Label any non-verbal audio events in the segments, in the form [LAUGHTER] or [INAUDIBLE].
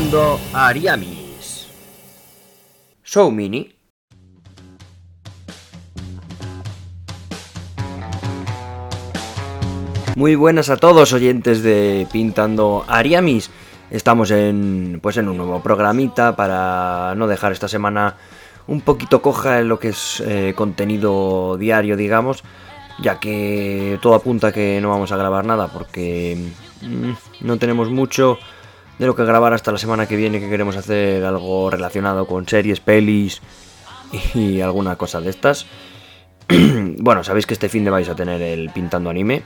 pintando Ariamis. Show Mini. Muy buenas a todos oyentes de Pintando Ariamis. Estamos en pues en un nuevo programita para no dejar esta semana un poquito coja en lo que es eh, contenido diario, digamos, ya que todo apunta que no vamos a grabar nada porque mm, no tenemos mucho de lo que grabar hasta la semana que viene que queremos hacer algo relacionado con series, pelis y alguna cosa de estas. [CLEARS THROAT] bueno, sabéis que este fin de vais a tener el Pintando Anime,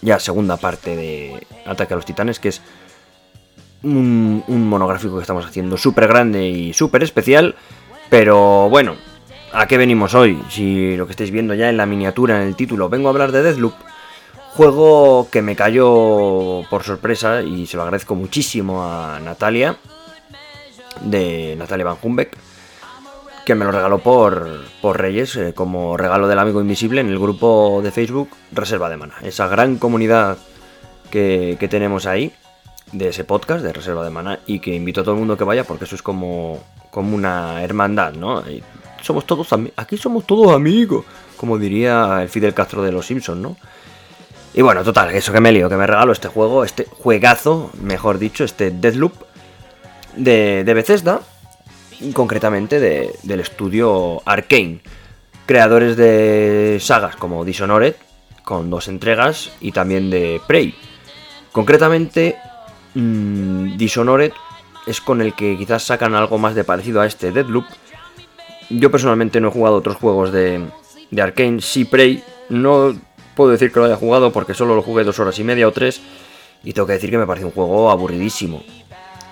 ya segunda parte de Ataque a los Titanes, que es un, monográfico que estamos haciendo súper grande y súper especial. Pero bueno, ¿a qué venimos hoy? Si lo que estáis viendo ya en la miniatura, en el título, vengo a hablar de Deathloop. Juego que me cayó por sorpresa y se lo agradezco muchísimo a Natalia, de Natalia Van Humbeck, que me lo regaló por, por Reyes, eh, como regalo del amigo invisible en el grupo de Facebook Reserva de Mana. Esa gran comunidad que, que tenemos ahí, de ese podcast de Reserva de Mana, y que invito a todo el mundo que vaya porque eso es como, como una hermandad, ¿no? Somos todos aquí somos todos amigos, como diría el Fidel Castro de los Simpsons, ¿no? Y bueno, total, eso que me lío, que me regalo este juego, este juegazo, mejor dicho, este Deathloop de, de Bethesda, y concretamente de, del estudio Arkane, creadores de sagas como Dishonored, con dos entregas, y también de Prey. Concretamente, mmm, Dishonored es con el que quizás sacan algo más de parecido a este Deadloop. Yo personalmente no he jugado otros juegos de, de Arkane, sí Prey, no puedo decir que lo haya jugado porque solo lo jugué dos horas y media o tres. Y tengo que decir que me parece un juego aburridísimo.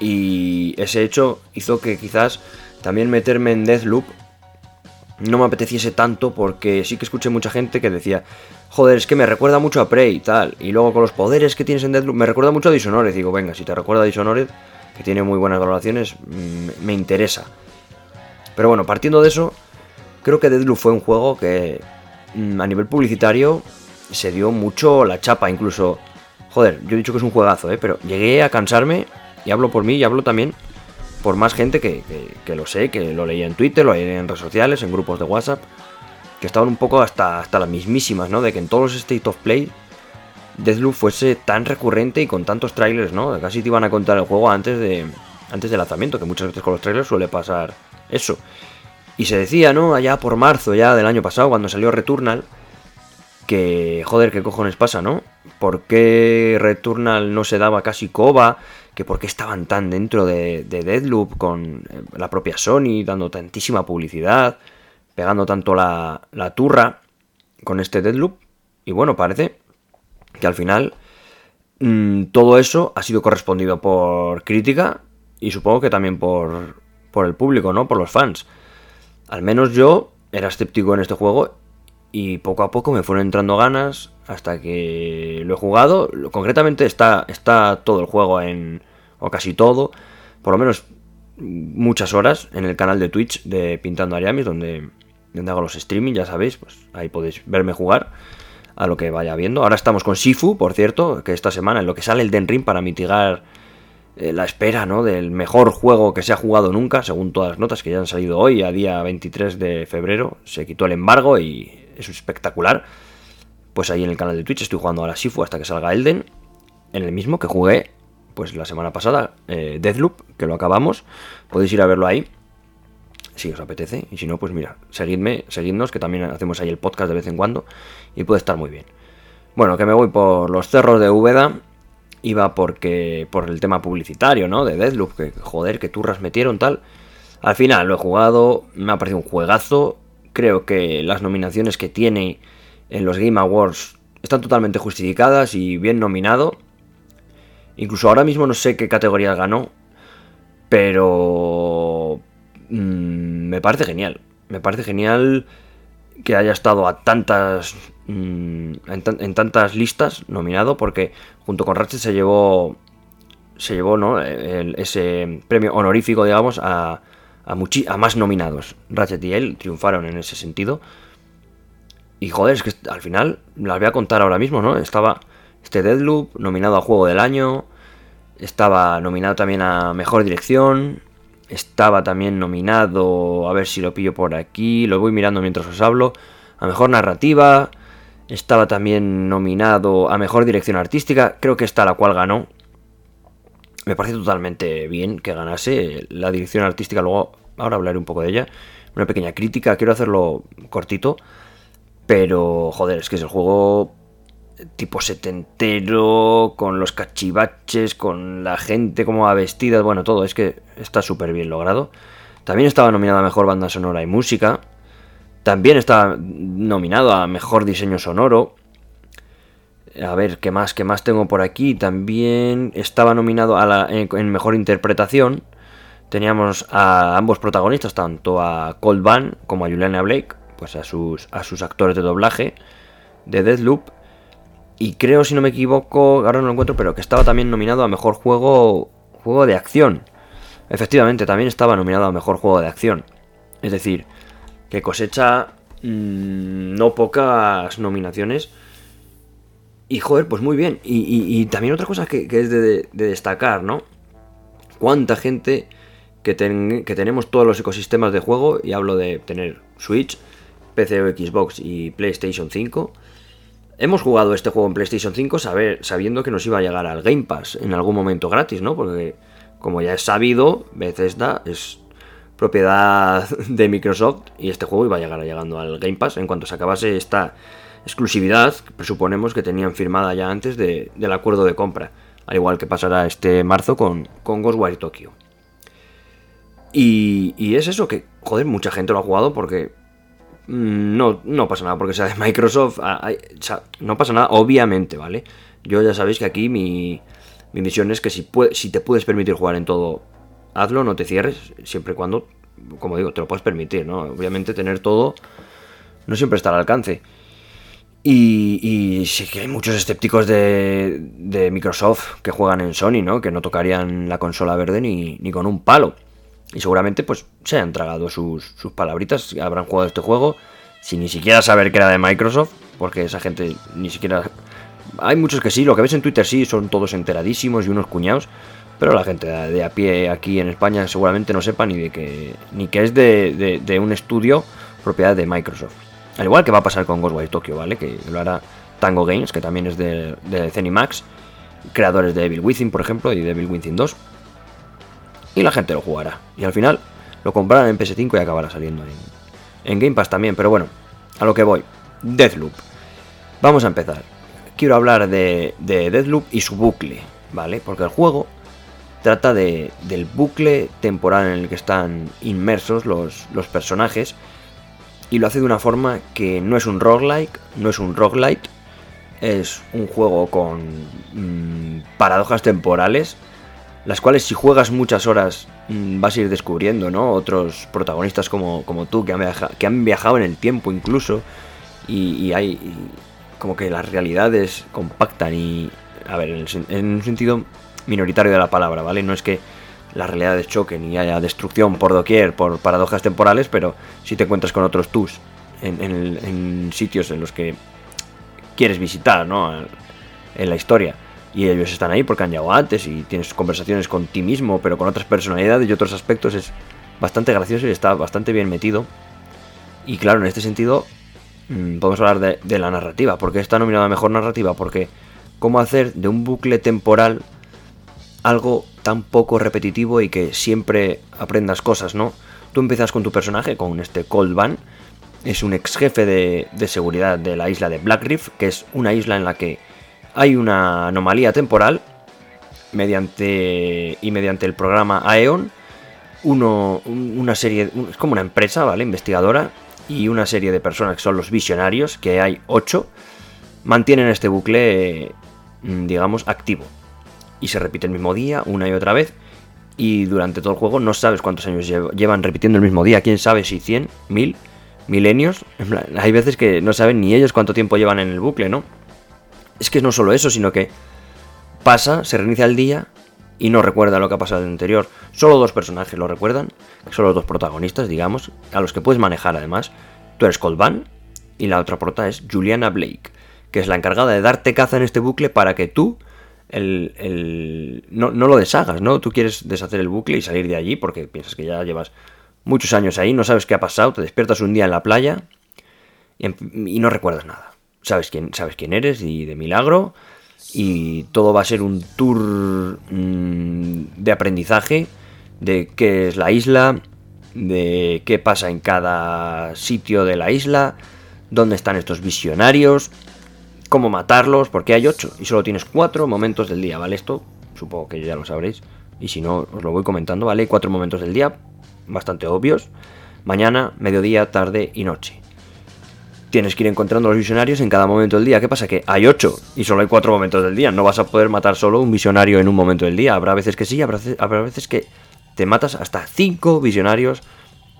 Y ese hecho hizo que quizás también meterme en Deathloop no me apeteciese tanto porque sí que escuché mucha gente que decía, joder, es que me recuerda mucho a Prey y tal. Y luego con los poderes que tienes en Deathloop me recuerda mucho a Dishonored. Digo, venga, si te recuerda a Dishonored, que tiene muy buenas valoraciones, me interesa. Pero bueno, partiendo de eso, creo que Deathloop fue un juego que a nivel publicitario se dio mucho la chapa, incluso. Joder, yo he dicho que es un juegazo, ¿eh? pero llegué a cansarme, y hablo por mí, y hablo también por más gente que, que, lo sé, que lo leía en Twitter, lo leía en redes sociales, en grupos de WhatsApp, que estaban un poco hasta, hasta las mismísimas, ¿no? De que en todos los State of Play Deathloop fuese tan recurrente y con tantos trailers, ¿no? Casi te iban a contar el juego antes de antes del lanzamiento, que muchas veces con los trailers suele pasar eso. Y se decía, ¿no? Allá por marzo ya del año pasado, cuando salió Returnal, que, joder, ¿qué cojones pasa, no? ¿Por qué Returnal no se daba casi coba? Que por qué estaban tan dentro de, de Deadloop con eh, la propia Sony, dando tantísima publicidad, pegando tanto la, la turra con este Deadloop. Y bueno, parece que al final mmm, todo eso ha sido correspondido por crítica y supongo que también por, por el público, ¿no? Por los fans. Al menos yo era escéptico en este juego y poco a poco me fueron entrando ganas hasta que lo he jugado. Concretamente está, está todo el juego en, o casi todo, por lo menos muchas horas en el canal de Twitch de Pintando Ariamis, donde, donde hago los streaming, ya sabéis, pues ahí podéis verme jugar a lo que vaya viendo. Ahora estamos con Sifu, por cierto, que esta semana en lo que sale el Den Ring para mitigar eh, la espera ¿no? del mejor juego que se ha jugado nunca, según todas las notas que ya han salido hoy, a día 23 de febrero, se quitó el embargo y es espectacular. Pues ahí en el canal de Twitch estoy jugando a la Sifu hasta que salga Elden, en el mismo que jugué pues la semana pasada, eh, Deathloop, que lo acabamos, podéis ir a verlo ahí, si os apetece, y si no, pues mira, seguidme, seguidnos, que también hacemos ahí el podcast de vez en cuando, y puede estar muy bien. Bueno, que me voy por los cerros de Úbeda, iba porque por el tema publicitario, ¿no? De Deathloop, que joder, que turras metieron tal. Al final lo he jugado, me ha parecido un juegazo. Creo que las nominaciones que tiene en los Game Awards están totalmente justificadas y bien nominado. Incluso ahora mismo no sé qué categoría ganó, pero mmm, me parece genial. Me parece genial que haya estado a tantas mmm, en, en, tantas listas nominado porque junto con Ratchet se llevó se llevó ¿no? El, ese premio honorífico digamos a, a, a, más nominados Ratchet y él triunfaron en ese sentido y joder es que al final las voy a contar ahora mismo no estaba este Deadloop nominado a juego del año Estaba nominado también a Mejor Dirección. Estaba también nominado, a ver si lo pillo por aquí, lo voy mirando mientras os hablo, a Mejor Narrativa. Estaba también nominado a Mejor Dirección Artística, creo que esta la cual ganó. Me parece totalmente bien que ganase la dirección artística, luego ahora hablaré un poco de ella. Una pequeña crítica, quiero hacerlo cortito, pero joder, es que es el juego tipo setentero, con los cachivaches, con la gente como va vestida, bueno, todo, es que está súper bien logrado. También estaba nominado a Mejor Banda Sonora y Música. También estaba nominado a Mejor Diseño Sonoro. A ver, ¿qué más? ¿Qué más tengo por aquí? También estaba nominado a la, en, Mejor Interpretación. Teníamos a ambos protagonistas, tanto a Cold Van como a Juliana Blake, pues a sus, a sus actores de doblaje de Deathloop. Y creo, si no me equivoco, ahora no lo encuentro, pero que estaba también nominado a Mejor Juego, juego de Acción. Efectivamente, también estaba nominado a Mejor Juego de Acción. Es decir, que cosecha mm, no pocas nominaciones. Y joder, pues muy bien. Y, también otra cosa que, es de, destacar, ¿no? Cuánta gente que, tenemos todos los ecosistemas de juego, y hablo de tener Switch, PC o Xbox y PlayStation 5 Hemos jugado este juego en PlayStation 5 sabiendo que nos iba a llegar al Game Pass en algún momento gratis, ¿no? Porque, como ya es sabido, Bethesda es propiedad [LAUGHS] de Microsoft y este juego iba a llegar llegando al Game Pass en cuanto se acabase esta exclusividad presuponemos que tenían firmada ya antes del acuerdo de compra. Al igual que pasará este marzo con, con Ghostwire Tokyo. Y, y es eso, que, joder, mucha gente lo ha jugado porque Mm, no, no pasa nada porque sea de Microsoft. No pasa nada, obviamente, ¿vale? Yo ya sabéis que aquí mi, mi misión es que si, si te puedes permitir jugar en todo, hazlo, no te cierres, siempre y cuando, como digo, te lo puedes permitir, ¿no? Obviamente tener todo no siempre está al alcance. Y, y, sí que hay muchos escépticos de, de, Microsoft que juegan en Sony, ¿no? Que no tocarían la consola verde ni, ni con un palo. Y seguramente pues se han tragado sus, sus palabritas, habrán jugado este juego sin ni siquiera saber que era de Microsoft, porque esa gente ni siquiera... Hay muchos que sí, lo que ves en Twitter sí, son todos enteradísimos y unos cuñados, pero la gente de a pie aquí en España seguramente no sepa ni de que, ni que es de, de, un estudio propiedad de Microsoft. Al igual que va a pasar con Ghostwire Tokyo, ¿vale? Que lo hará Tango Games, que también es de, de Zenimax, creadores de Evil Within, por ejemplo, y de Evil Within 2 y la gente lo jugará. Y al final lo comprarán en PS5 y acabará saliendo en, Game Pass también. Pero bueno, a lo que voy. Deathloop. Vamos a empezar. Quiero hablar de, de Deathloop y su bucle, ¿vale? Porque el juego trata de, del bucle temporal en el que están inmersos los, los personajes y lo hace de una forma que no es un roguelike, no es un roguelite, es un juego con mm, paradojas temporales las cuales si juegas muchas horas mm, vas a ir descubriendo, ¿no? Otros protagonistas como, como tú que han, viajado, que han viajado en el tiempo incluso y, hay como que las realidades compactan y, a ver, en, un sentido minoritario de la palabra, ¿vale? No es que las realidades choquen y haya destrucción por doquier, por paradojas temporales, pero si te encuentras con otros tus en, en sitios en los que quieres visitar, ¿no? En la historia y ellos están ahí porque han llegado antes y tienes conversaciones con ti mismo, pero con otras personalidades y otros aspectos es bastante gracioso y está bastante bien metido. Y claro, en este sentido, mm, podemos hablar de, la narrativa. porque está nominada Mejor Narrativa? Porque cómo hacer de un bucle temporal algo tan poco repetitivo y que siempre aprendas cosas, ¿no? Tú empiezas con tu personaje, con este Cold Van, es un ex jefe de, seguridad de la isla de Black que es una isla en la que hay una anomalía temporal mediante y mediante el programa Aeon. Uno, una serie es como una empresa vale investigadora. Y una serie de personas que son los visionarios que hay ocho mantienen este bucle mm, digamos activo y se repite el mismo día una y otra vez y durante todo el juego no sabes cuántos años llevan repitiendo el mismo día quién sabe si 100 1000 milenios hay veces que no saben ni ellos cuánto tiempo llevan en el bucle no es que no solo eso, sino que pasa, se reinicia el día y no recuerda lo que ha pasado en el anterior. Solo dos personajes lo recuerdan, que son los dos protagonistas, digamos, a los que puedes manejar además. Tú eres Cold Van y la otra prota es Juliana Blake, que es la encargada de darte caza en este bucle para que tú el, no, no, lo deshagas, ¿no? Tú quieres deshacer el bucle y salir de allí porque piensas que ya llevas muchos años ahí, no sabes qué ha pasado, te despiertas un día en la playa y, no recuerdas nada. Sabes quién, sabes quién eres y de milagro y todo va a ser un tour mm, de aprendizaje de qué es la isla, de qué pasa en cada sitio de la isla, dónde están estos visionarios, cómo matarlos, porque hay ocho y solo tienes cuatro momentos del día, ¿vale? Esto supongo que ya lo sabréis y si no os lo voy comentando, ¿vale? Cuatro momentos del día, bastante obvios, mañana, mediodía, tarde y noche. Tienes que ir encontrando los visionarios en cada momento del día. ¿Qué pasa? Que hay ocho y solo hay cuatro momentos del día. No vas a poder matar solo un visionario en un momento del día. Habrá veces que sí, habrá, veces que te matas hasta cinco visionarios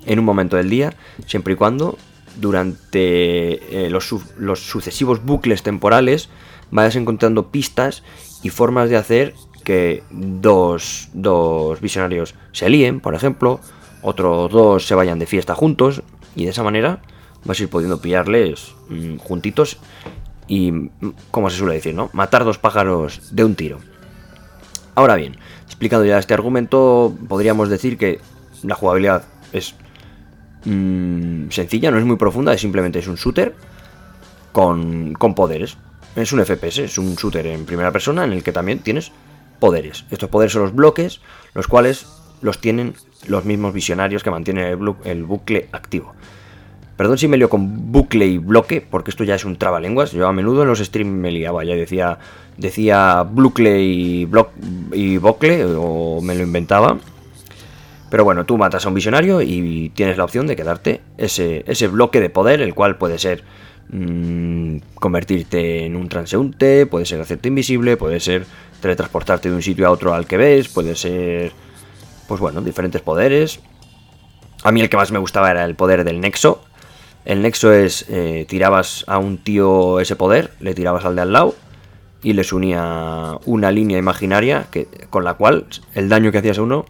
en un momento del día, siempre y cuando durante eh, los, sucesivos bucles temporales vayas encontrando pistas y formas de hacer que dos, dos visionarios se líen, por ejemplo, otros dos se vayan de fiesta juntos y de esa manera vas a ir pudiendo pillarles mm, juntitos y, mm, como se suele decir, ¿no? Matar dos pájaros de un tiro. Ahora bien, explicando ya este argumento, podríamos decir que la jugabilidad es mm, sencilla, no es muy profunda, es simplemente es un shooter con, con poderes. Es un FPS, es un shooter en primera persona en el que también tienes poderes. Estos poderes son los bloques, los cuales los tienen los mismos visionarios que mantienen el, bucle activo. Perdón si me lío con bucle y bloque, porque esto ya es un trabalenguas. Yo a menudo en los streams me liaba, ya decía, decía bucle y, y bucle, o me lo inventaba. Pero bueno, tú matas a un visionario y tienes la opción de quedarte ese, ese bloque de poder, el cual puede ser mm, convertirte en un transeúnte, puede ser hacerte invisible, puede ser teletransportarte de un sitio a otro al que ves, puede ser pues bueno, diferentes poderes. A mí el que más me gustaba era el poder del nexo. El nexo es, eh, tirabas a un tío ese poder, le tirabas al de al lado y les unía una línea imaginaria que, con la cual el daño que hacías a uno,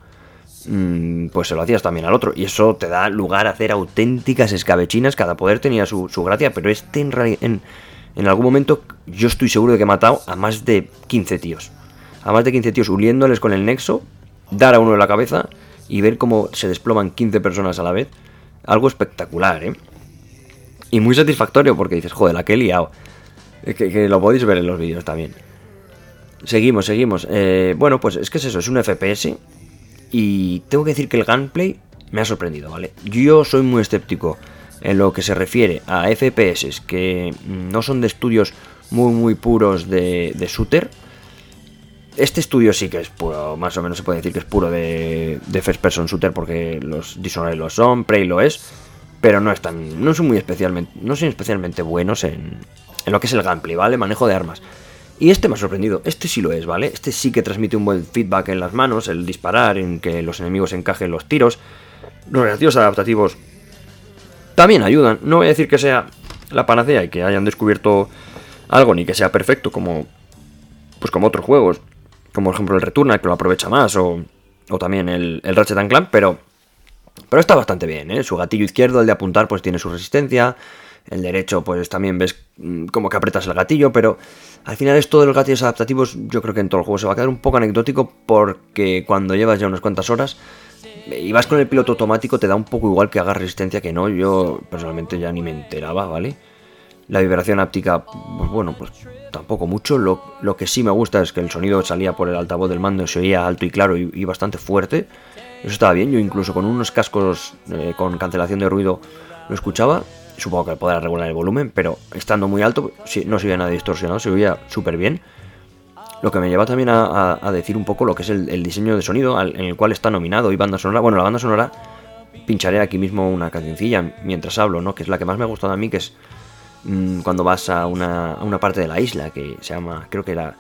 pues se lo hacías también al otro. Y eso te da lugar a hacer auténticas escabechinas. Cada poder tenía su, gracia, pero este en, en, en algún momento yo estoy seguro de que he matado a más de 15 tíos. A más de 15 tíos uniéndoles con el nexo dar a uno en la cabeza y ver cómo se desploman 15 personas a la vez. Algo espectacular, ¿eh? Y muy satisfactorio porque dices, joder, la que he liado. Que, que lo podéis ver en los vídeos también. Seguimos, seguimos. Eh, bueno, pues es que es eso, es un FPS. Y tengo que decir que el gameplay me ha sorprendido, ¿vale? Yo soy muy escéptico en lo que se refiere a FPS que no son de estudios muy, muy puros de, shooter este estudio sí que es puro, más o menos se puede decir que es puro de, first person shooter porque los Dishonored lo son, Prey lo es, pero no están, no son muy especialmente, no son especialmente buenos en, en lo que es el gameplay, ¿vale? Manejo de armas. Y este me ha sorprendido, este sí lo es, ¿vale? Este sí que transmite un buen feedback en las manos, el disparar, en que los enemigos encajen los tiros. Los relativos adaptativos también ayudan. No voy a decir que sea la panacea y que hayan descubierto algo ni que sea perfecto como pues como otros juegos como por ejemplo el Returnal, que lo aprovecha más, o, o también el, el Ratchet Clank, pero, pero está bastante bien, ¿eh? Su gatillo izquierdo, el de apuntar, pues tiene su resistencia, el derecho, pues también ves mm, como que apretas el gatillo, pero al final esto de los gatillos adaptativos, yo creo que en todo el juego se va a quedar un poco anecdótico, porque cuando llevas ya unas cuantas horas y vas con el piloto automático, te da un poco igual que haga resistencia que no, yo personalmente ya ni me enteraba, ¿vale? La vibración áptica, pues bueno, pues tampoco mucho. Lo, que sí me gusta es que el sonido salía por el altavoz del mando, se oía alto y claro y, bastante fuerte. Eso estaba bien, yo incluso con unos cascos eh, con cancelación de ruido lo escuchaba. Supongo que podrá regular el volumen, pero estando muy alto no se oía nada distorsionado, se oía súper bien. Lo que me lleva también a, decir un poco lo que es el, diseño de sonido en el cual está nominado y banda sonora. Bueno, la banda sonora pincharé aquí mismo una cancioncilla mientras hablo, ¿no? Que es la que más me ha gustado a mí, que es Mm, cuando vas a una, parte de la isla que se llama, creo que era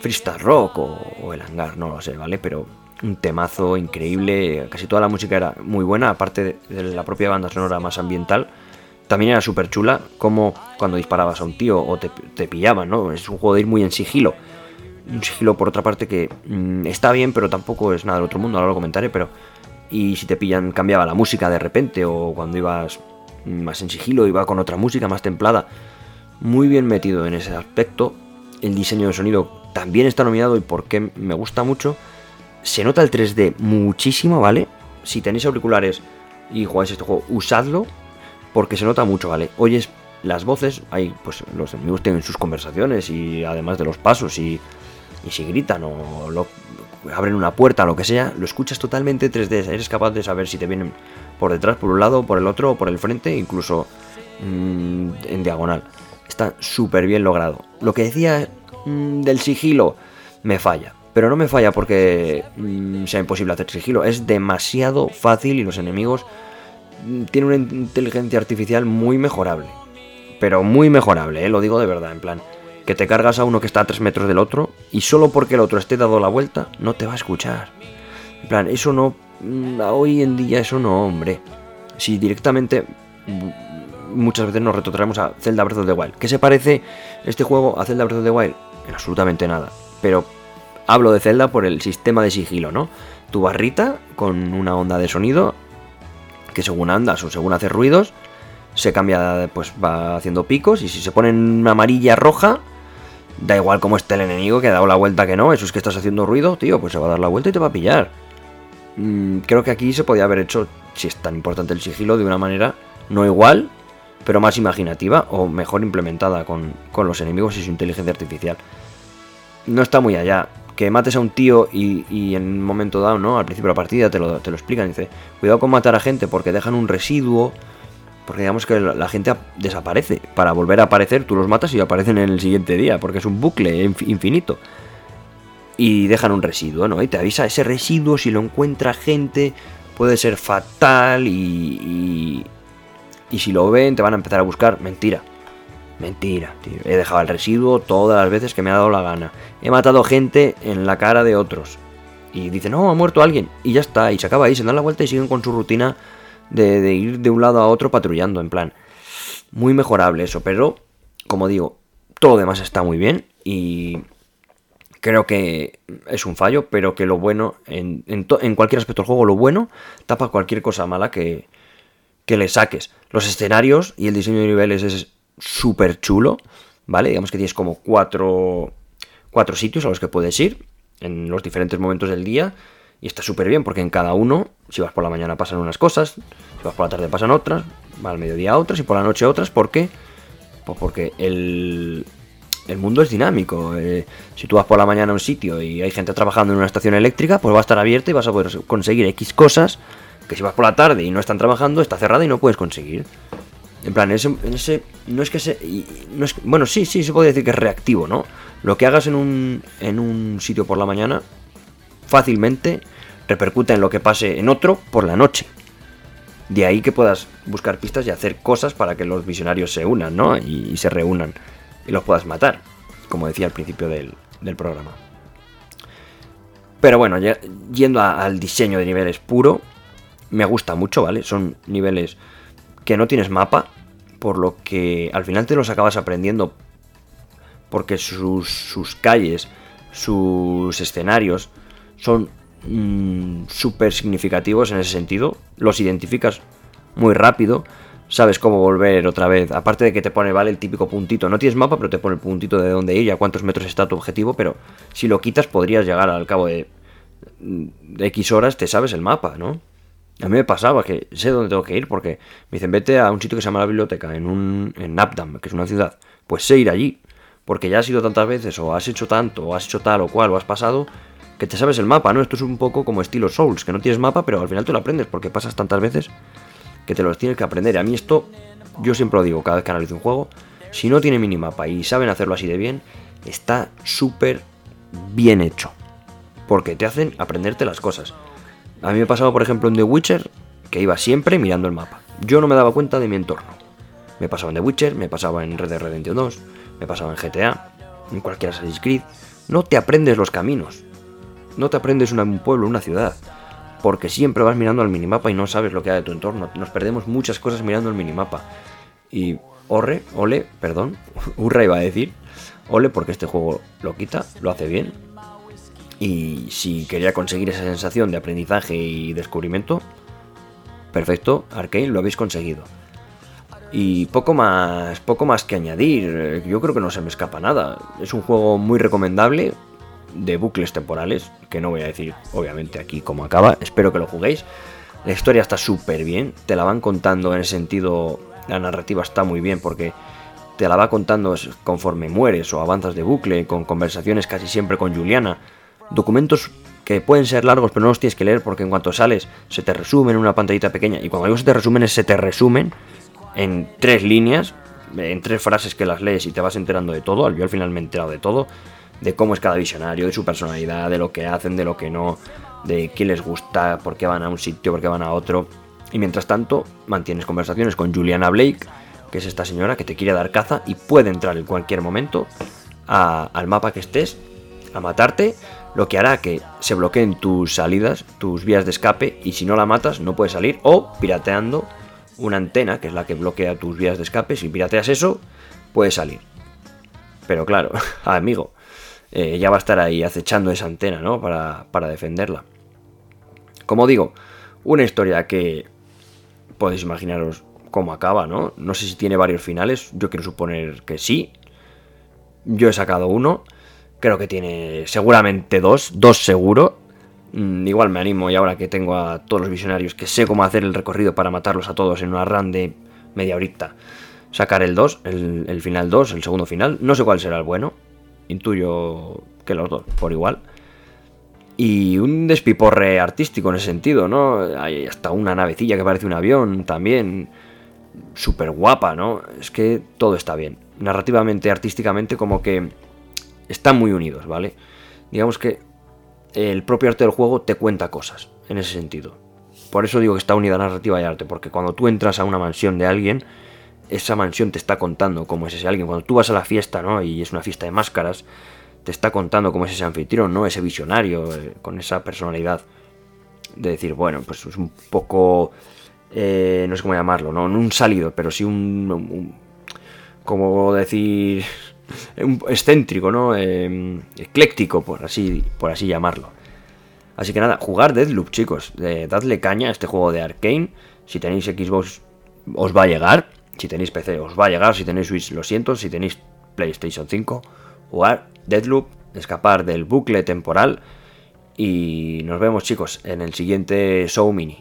Freestyle Rock o, el hangar, no lo sé, ¿vale? Pero un temazo increíble, casi toda la música era muy buena, aparte de, la propia banda sonora más ambiental. También era súper chula, como cuando disparabas a un tío o te, pillaban, ¿no? Es un juego de ir muy en sigilo. Un sigilo, por otra parte, que mm, está bien, pero tampoco es nada del otro mundo, ahora lo comentaré, pero... Y si te pillan, cambiaba la música de repente, o cuando ibas más en sigilo, iba con otra música más templada. Muy bien metido en ese aspecto. El diseño de sonido también está nominado y porque me gusta mucho, se nota el 3D muchísimo, ¿vale? Si tenéis auriculares y jugáis este juego, usadlo porque se nota mucho, ¿vale? Oyes las voces, hay pues los enemigos tienen sus conversaciones y además de los pasos y, y si gritan o lo, abren una puerta o lo que sea, lo escuchas totalmente 3D, eres capaz de saber si te vienen por detrás, por un lado, por el otro, por el frente, incluso mmm, en diagonal. Está súper bien logrado. Lo que decía mmm, del sigilo me falla. Pero no me falla porque mmm, sea imposible hacer sigilo. Es demasiado fácil y los enemigos tienen una inteligencia artificial muy mejorable. Pero muy mejorable, ¿eh? lo digo de verdad, en plan. Que te cargas a uno que está a 3 metros del otro y solo porque el otro esté dado la vuelta no te va a escuchar. En plan, eso no... mm, Hoy en día eso no, hombre. Si directamente mm, muchas veces nos retrotraemos a Zelda Breath of the Wild. ¿Qué se parece este juego a Zelda Breath of the Wild? En absolutamente nada. Pero hablo de Zelda por el sistema de sigilo, ¿no? Tu barrita con una onda de sonido que según andas o según haces ruidos, se cambia, pues va haciendo picos y si se pone en amarilla roja, da igual cómo esté el enemigo que ha dado la vuelta que no, eso es que estás haciendo ruido, tío, pues se va a dar la vuelta y te va a pillar. Mm, creo que aquí se podía haber hecho, si es tan importante el sigilo, de una manera no igual, pero más imaginativa o mejor implementada con, con los enemigos y su inteligencia artificial. No está muy allá. Que mates a un tío y, en un momento dado, ¿no? Al principio de la partida te lo, te lo explican. Dice, cuidado con matar a gente porque dejan un residuo. Porque digamos que la, gente ap- desaparece. Para volver a aparecer, tú los matas y aparecen en el siguiente día. Porque es un bucle inf- infinito. Y dejan un residuo, ¿no? Y te avisa ese residuo, si lo encuentra gente, puede ser fatal y, y si lo ven te van a empezar a buscar. Mentira. Mentira, tío. He dejado el residuo todas las veces que me ha dado la gana. He matado gente en la cara de otros. Y dicen, no, ha muerto alguien. Y ya está. Y se acaba ahí, se dan la vuelta y siguen con su rutina de, ir de un lado a otro patrullando. En plan, muy mejorable eso. Pero, como digo, todo demás está muy bien. Y creo que es un fallo. Pero que lo bueno, en cualquier aspecto del juego, lo bueno tapa cualquier cosa mala que, que le saques. Los escenarios y el diseño de niveles es súper chulo, ¿vale? Digamos que tienes como cuatro, cuatro sitios a los que puedes ir en los diferentes momentos del día y está súper bien porque en cada uno, si vas por la mañana pasan unas cosas, si vas por la tarde pasan otras, al mediodía otras y por la noche otras, ¿por qué? Pues porque el, el mundo es dinámico. eh, si tú vas por la mañana a un sitio y hay gente trabajando en una estación eléctrica, pues va a estar abierta y vas a poder conseguir X cosas que si vas por la tarde y no están trabajando, está cerrada y no puedes conseguir. En plan, ese, no es que se, no es, bueno, sí, sí, se puede decir que es reactivo, ¿no? Lo que hagas en un, en un sitio por la mañana fácilmente repercute en lo que pase en otro por la noche. De ahí que puedas buscar pistas y hacer cosas para que los visionarios se unan, ¿no? Y, se reúnan y los puedas matar, como decía al principio del, del programa. Pero bueno, yendo al diseño de niveles puro, me gusta mucho, ¿vale? Son niveles que no tienes mapa, por lo que al final te los acabas aprendiendo porque sus, sus calles, sus escenarios son mm, súper significativos en ese sentido, los identificas muy rápido, sabes cómo volver otra vez, aparte de que te pone, vale, el típico puntito, no tienes mapa, pero te pone el puntito de dónde ir y a cuántos metros está tu objetivo, pero si lo quitas podrías llegar al cabo de, de X horas, te sabes el mapa, ¿no? A mí me pasaba que sé dónde tengo que ir porque me dicen vete a un sitio que se llama la biblioteca en un en Napdam, que es una ciudad. Pues sé ir allí, porque ya has ido tantas veces o has hecho tanto o has hecho tal o cual o has pasado que te sabes el mapa, ¿no? Esto es un poco como estilo Souls, que no tienes mapa, pero al final te lo aprendes porque pasas tantas veces que te los tienes que aprender. A mí esto yo siempre lo digo cada vez que analizo un juego, si no tiene minimapa y saben hacerlo así de bien, está súper bien hecho, porque te hacen aprenderte las cosas. A mí me pasaba, por ejemplo, en The Witcher, que iba siempre mirando el mapa. Yo no me daba cuenta de mi entorno. Me pasaba en The Witcher, me pasaba en Red Dead Redemption 2, me pasaba en GTA, en cualquier Assassin's Creed. No te aprendes los caminos. No te aprendes un pueblo, una ciudad. Porque siempre vas mirando al minimapa y no sabes lo que hay de tu entorno. Nos perdemos muchas cosas mirando el minimapa. Y orre, ole, perdón, [LAUGHS] hurra iba a decir. Ole porque este juego lo quita, lo hace bien y si quería conseguir esa sensación de aprendizaje y descubrimiento, perfecto, Arkane, lo habéis conseguido. Y poco más, poco más que añadir. Yo creo que no se me escapa nada. Es un juego muy recomendable de bucles temporales, que no voy a decir obviamente aquí cómo acaba. Espero que lo juguéis. La historia está súper bien, te la van contando en ese sentido, la narrativa está muy bien porque te la va contando conforme mueres o avanzas de bucle, con conversaciones casi siempre con Juliana. Documentos que pueden ser largos pero no los tienes que leer porque en cuanto sales se te resumen en una pantallita pequeña. Y cuando digo se te resumen es se te resumen en tres líneas, en tres frases que las lees y te vas enterando de todo. Yo al final me he enterado de todo, de cómo es cada visionario, de su personalidad, de lo que hacen, de lo que no, de qué les gusta, por qué van a un sitio, por qué van a otro. Y mientras tanto, mantienes conversaciones con Juliana Blake, que es esta señora que te quiere dar caza y puede entrar en cualquier momento al mapa que estés a matarte, lo que hará que se bloqueen tus salidas, tus vías de escape, y si no la matas no puedes salir, o pirateando una antena, que es la que bloquea tus vías de escape. Si pirateas eso, puedes salir. Pero claro, [LAUGHS] amigo, eh, ya va a estar ahí acechando esa antena, ¿no? Para, para defenderla. Como digo, una historia que podéis imaginaros cómo acaba, ¿no? No sé si tiene varios finales, yo quiero suponer que sí. Yo he sacado uno, creo que tiene seguramente dos, dos seguro. Mm, igual me animo y ahora que tengo a todos los visionarios que sé cómo hacer el recorrido para matarlos a todos en una run de media horita. Sacar el 2, el, final 2, el segundo final. No sé cuál será el bueno. Intuyo que los dos, por igual. Y un despiporre artístico en ese sentido, ¿no? Hay hasta una navecilla que parece un avión también. Súper guapa, ¿no? Es que todo está bien. Narrativamente, artísticamente, como que están muy unidos, ¿vale? Digamos que el propio arte del juego te cuenta cosas, en ese sentido. Por eso digo que está unida narrativa y arte, porque cuando tú entras a una mansión de alguien, esa mansión te está contando cómo es ese alguien. Cuando tú vas a la fiesta, ¿no? Y es una fiesta de máscaras, te está contando cómo es ese anfitrión, ¿no? Ese visionario, eh, con esa personalidad. De decir, bueno, pues es un poco... Eh, no sé cómo llamarlo, ¿no? Un salido, pero sí un como decir excéntrico, ¿no? Em, ecléctico, por así, por así llamarlo. Así que nada, jugar Deadloop, chicos. dadle caña a este juego de Arkane. Si tenéis Xbox, os va a llegar. Si tenéis PC, os va a llegar. Si tenéis Switch, lo siento. Si tenéis PlayStation 5, jugar Deadloop, escapar del bucle temporal. Y nos vemos, chicos, en el siguiente show mini.